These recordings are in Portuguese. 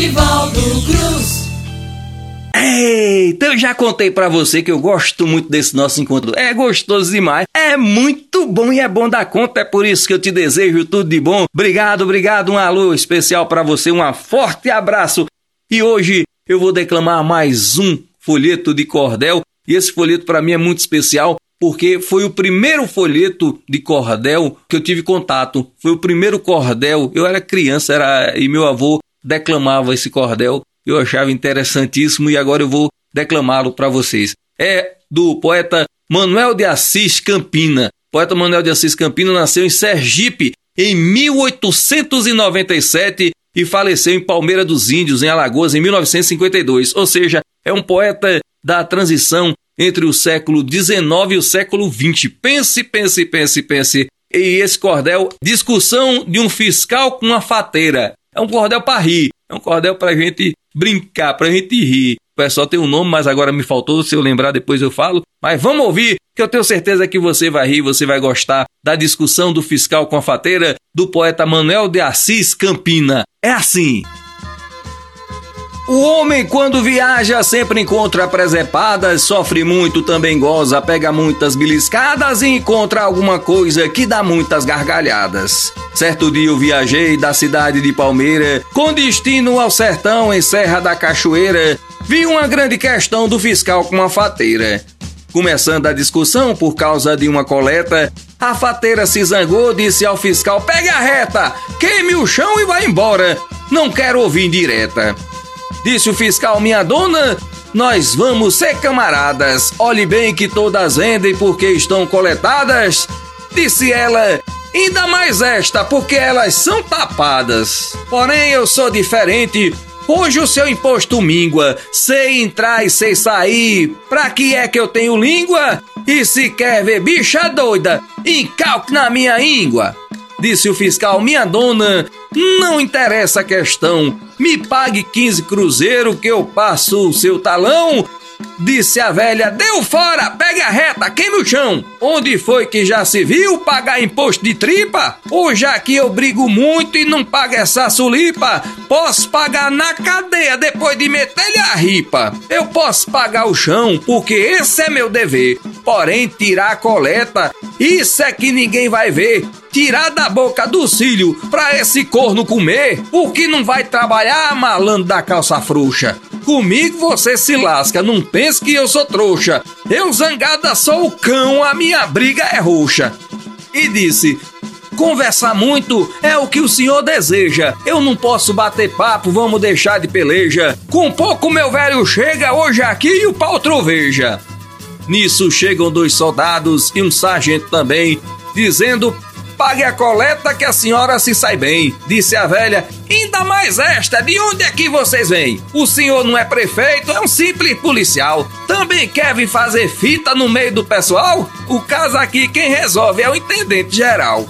Nivaldo Cruz. Eita, eu já contei para você que eu gosto muito desse nosso encontro. É gostoso demais, é muito bom e é bom dar conta. É por isso que eu te desejo tudo de bom. Obrigado, obrigado. Um alô especial para você, um forte abraço. E hoje eu vou declamar mais um folheto de cordel. E esse folheto para mim é muito especial porque foi o primeiro folheto de cordel que eu tive contato. Foi o primeiro cordel. Eu era criança era e meu avô declamava esse cordel. Eu achava interessantíssimo e agora eu vou declamá-lo para vocês. É do poeta Manuel de Assis Campina. O poeta Manuel de Assis Campina nasceu em Sergipe em 1897 e faleceu em Palmeira dos Índios, em Alagoas, em 1952. Ou seja, é um poeta da transição entre o século XIX e o século XX. Pense, pense, pense, pense. E esse cordel, discussão de um fiscal com uma fateira. É um cordel para rir, é um cordel para gente brincar, para gente rir. O pessoal tem um nome, mas agora me faltou, se eu lembrar depois eu falo. Mas vamos ouvir, que eu tenho certeza que você vai rir, você vai gostar da discussão do fiscal com a fateira do poeta Manuel de Assis Campina. É assim. O homem, quando viaja, sempre encontra presepadas, sofre muito, também goza, pega muitas beliscadas e encontra alguma coisa que dá muitas gargalhadas. Certo dia eu viajei da cidade de Palmeira, com destino ao sertão em Serra da Cachoeira, vi uma grande questão do fiscal com uma fateira. Começando a discussão por causa de uma coleta, a fateira se zangou, disse ao fiscal: Pega a reta, queime o chão e vá embora. Não quero ouvir indireta. Disse o fiscal, minha dona, nós vamos ser camaradas. Olhe bem que todas vendem porque estão coletadas. Disse ela, ainda mais esta, porque elas são tapadas. Porém, eu sou diferente. Hoje o seu imposto mingua. Sei entrar e sei sair. Pra que é que eu tenho língua? E se quer ver bicha doida, encalque na minha íngua. Disse o fiscal, minha dona, não interessa a questão. Me pague 15 cruzeiro que eu passo o seu talão. Disse a velha, deu fora, pegue a reta, queime o chão. Onde foi que já se viu pagar imposto de tripa? Hoje aqui eu brigo muito e não pago essa sulipa. Posso pagar na cadeia depois de meter-lhe a ripa. Eu posso pagar o chão, porque esse é meu dever. Porém, tirar a coleta, isso é que ninguém vai ver tirar da boca do cílio pra esse corno comer, porque não vai trabalhar malandro da calça frouxa. Comigo você se lasca, não pense que eu sou trouxa. Eu zangada sou o cão, a minha briga é roxa. E disse: Conversar muito é o que o senhor deseja. Eu não posso bater papo, vamos deixar de peleja. Com pouco meu velho chega hoje aqui e o pau troveja. Nisso chegam dois soldados e um sargento também, dizendo Pague a coleta que a senhora se sai bem, disse a velha. Ainda mais esta, de onde é que vocês vêm? O senhor não é prefeito, é um simples policial. Também quer vir fazer fita no meio do pessoal? O caso aqui quem resolve é o intendente geral.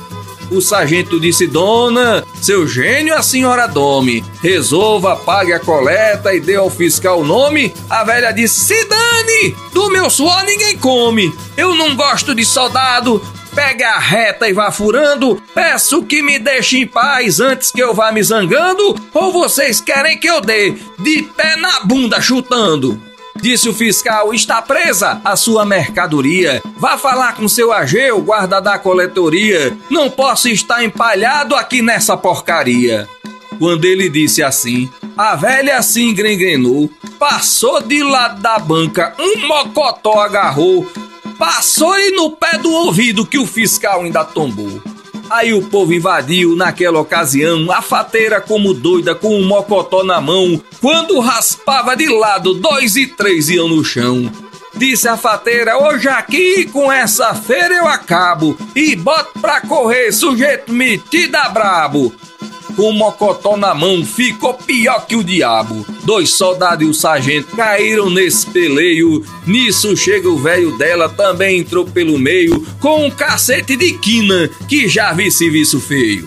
O sargento disse: Dona, seu gênio a senhora dome. Resolva, pague a coleta e dê ao fiscal o nome. A velha disse: Se dane! Do meu suor ninguém come. Eu não gosto de soldado, Pegue a reta e vá furando. Peço que me deixe em paz antes que eu vá me zangando. Ou vocês querem que eu dê de pé na bunda chutando? Disse o fiscal: está presa a sua mercadoria. Vá falar com seu ageu, guarda da coletoria. Não posso estar empalhado aqui nessa porcaria. Quando ele disse assim, a velha se engrenou, passou de lado da banca, um mocotó agarrou, Passou-lhe no pé do ouvido que o fiscal ainda tombou. Aí o povo invadiu naquela ocasião, a fateira como doida com um mocotó na mão. Quando raspava de lado, dois e três iam no chão. Disse a fateira, hoje aqui com essa feira eu acabo. E boto pra correr, sujeito metido a brabo com o mocotó na mão, ficou pior que o diabo. Dois soldados e o sargento caíram nesse peleio. Nisso chega o velho dela, também entrou pelo meio, com um cacete de quina, que já vi serviço feio.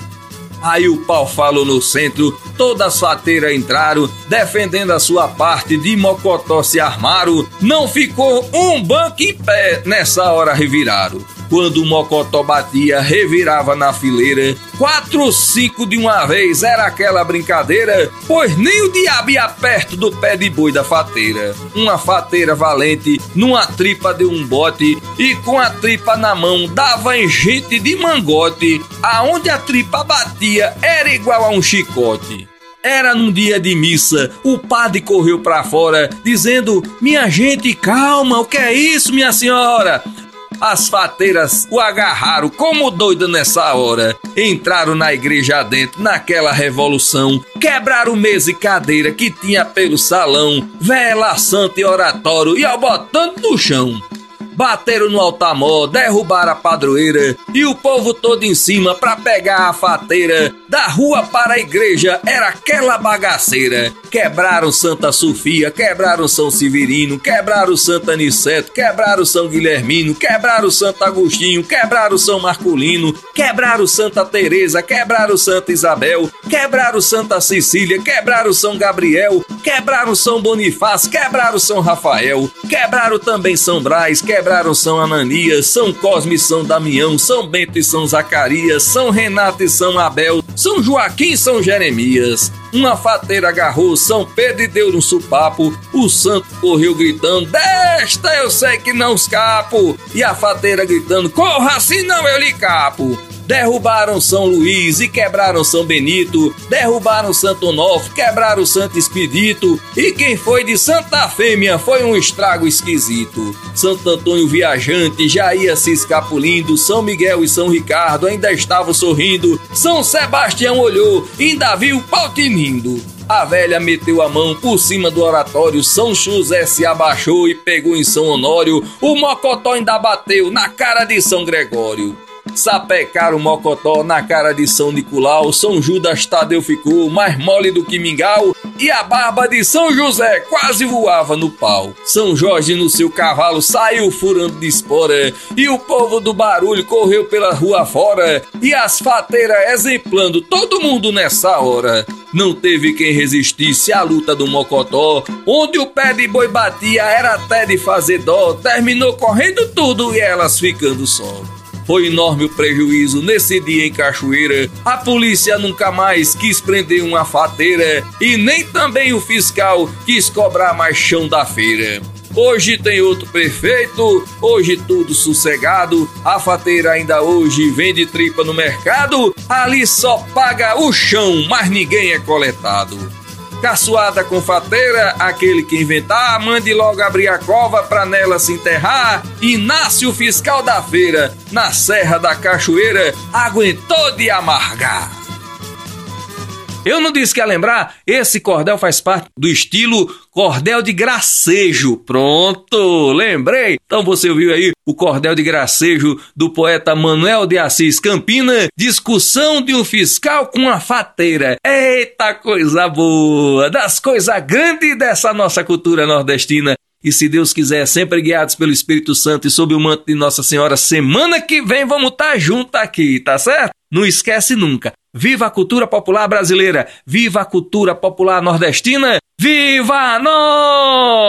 Aí o pau falou no centro, todas as fateiras entraram, defendendo a sua parte, de mocotó se armaram, não ficou um banco em pé, nessa hora reviraram. Quando o mocotó batia, revirava na fileira. Quatro, cinco de uma vez era aquela brincadeira, pois nem o diabo ia perto do pé de boi da fateira. Uma fateira valente, numa tripa de um bote, e com a tripa na mão dava gente de mangote. Aonde a tripa batia era igual a um chicote. Era num dia de missa, o padre correu para fora, dizendo: Minha gente, calma, o que é isso, minha senhora? As fateiras o agarraram como doido nessa hora. Entraram na igreja dentro, naquela revolução. Quebraram mesa e cadeira que tinha pelo salão. Vela santa e oratório e ao botando no chão bateram no altamó, derrubaram a padroeira e o povo todo em cima pra pegar a fateira. Da rua para a igreja era aquela bagaceira. Quebraram Santa Sofia, quebraram São Severino, quebraram Santa Aniceto, quebraram São Guilhermino, quebraram Santo Agostinho, quebraram São Marculino, quebraram Santa Teresa, quebraram Santa Isabel, quebraram Santa Cecília, quebraram São Gabriel, quebraram São Bonifácio, quebraram São Rafael, quebraram também São Brás, quebraram São Ananias, São Cosme e São Damião, São Bento e São Zacarias, São Renato e São Abel, São Joaquim e São Jeremias. Uma fateira agarrou São Pedro e deu um supapo. O santo correu gritando: Desta eu sei que não escapo. E a fateira gritando: Corra, senão eu lhe capo. Derrubaram São Luís e quebraram São Benito, derrubaram Santo Onofre, quebraram Santo Expedito, e quem foi de Santa Fêmea foi um estrago esquisito. Santo Antônio Viajante já ia se escapulindo, São Miguel e São Ricardo ainda estavam sorrindo, São Sebastião olhou, ainda viu o pau tinindo. A velha meteu a mão por cima do oratório, São José se abaixou e pegou em São Honório, o mocotó ainda bateu na cara de São Gregório. Sapecaram Mocotó na cara de São Nicolau, São Judas Tadeu ficou mais mole do que mingau, e a barba de São José quase voava no pau. São Jorge no seu cavalo saiu furando de espora, e o povo do barulho correu pela rua fora, e as fateiras exemplando todo mundo nessa hora. Não teve quem resistisse à luta do Mocotó, onde o pé de boi batia era até de fazer dó, terminou correndo tudo e elas ficando só. Foi enorme o prejuízo nesse dia em Cachoeira. A polícia nunca mais quis prender uma fateira e nem também o fiscal quis cobrar mais chão da feira. Hoje tem outro prefeito, hoje tudo sossegado. A fateira ainda hoje vende tripa no mercado. Ali só paga o chão, mas ninguém é coletado. Caçoada com fateira, aquele que inventar, mande logo abrir a cova pra nela se enterrar. E nasce o fiscal da feira, na Serra da Cachoeira, aguentou de amargar. Eu não disse que ia lembrar? Esse cordel faz parte do estilo cordel de gracejo. Pronto, lembrei. Então você ouviu aí o cordel de gracejo do poeta Manuel de Assis Campina, discussão de um fiscal com uma fateira. Eita coisa boa, das coisas grandes dessa nossa cultura nordestina. E se Deus quiser, sempre guiados pelo Espírito Santo e sob o manto de Nossa Senhora, semana que vem vamos estar tá junto aqui, tá certo? Não esquece nunca. Viva a cultura popular brasileira! Viva a cultura popular nordestina! Viva nós!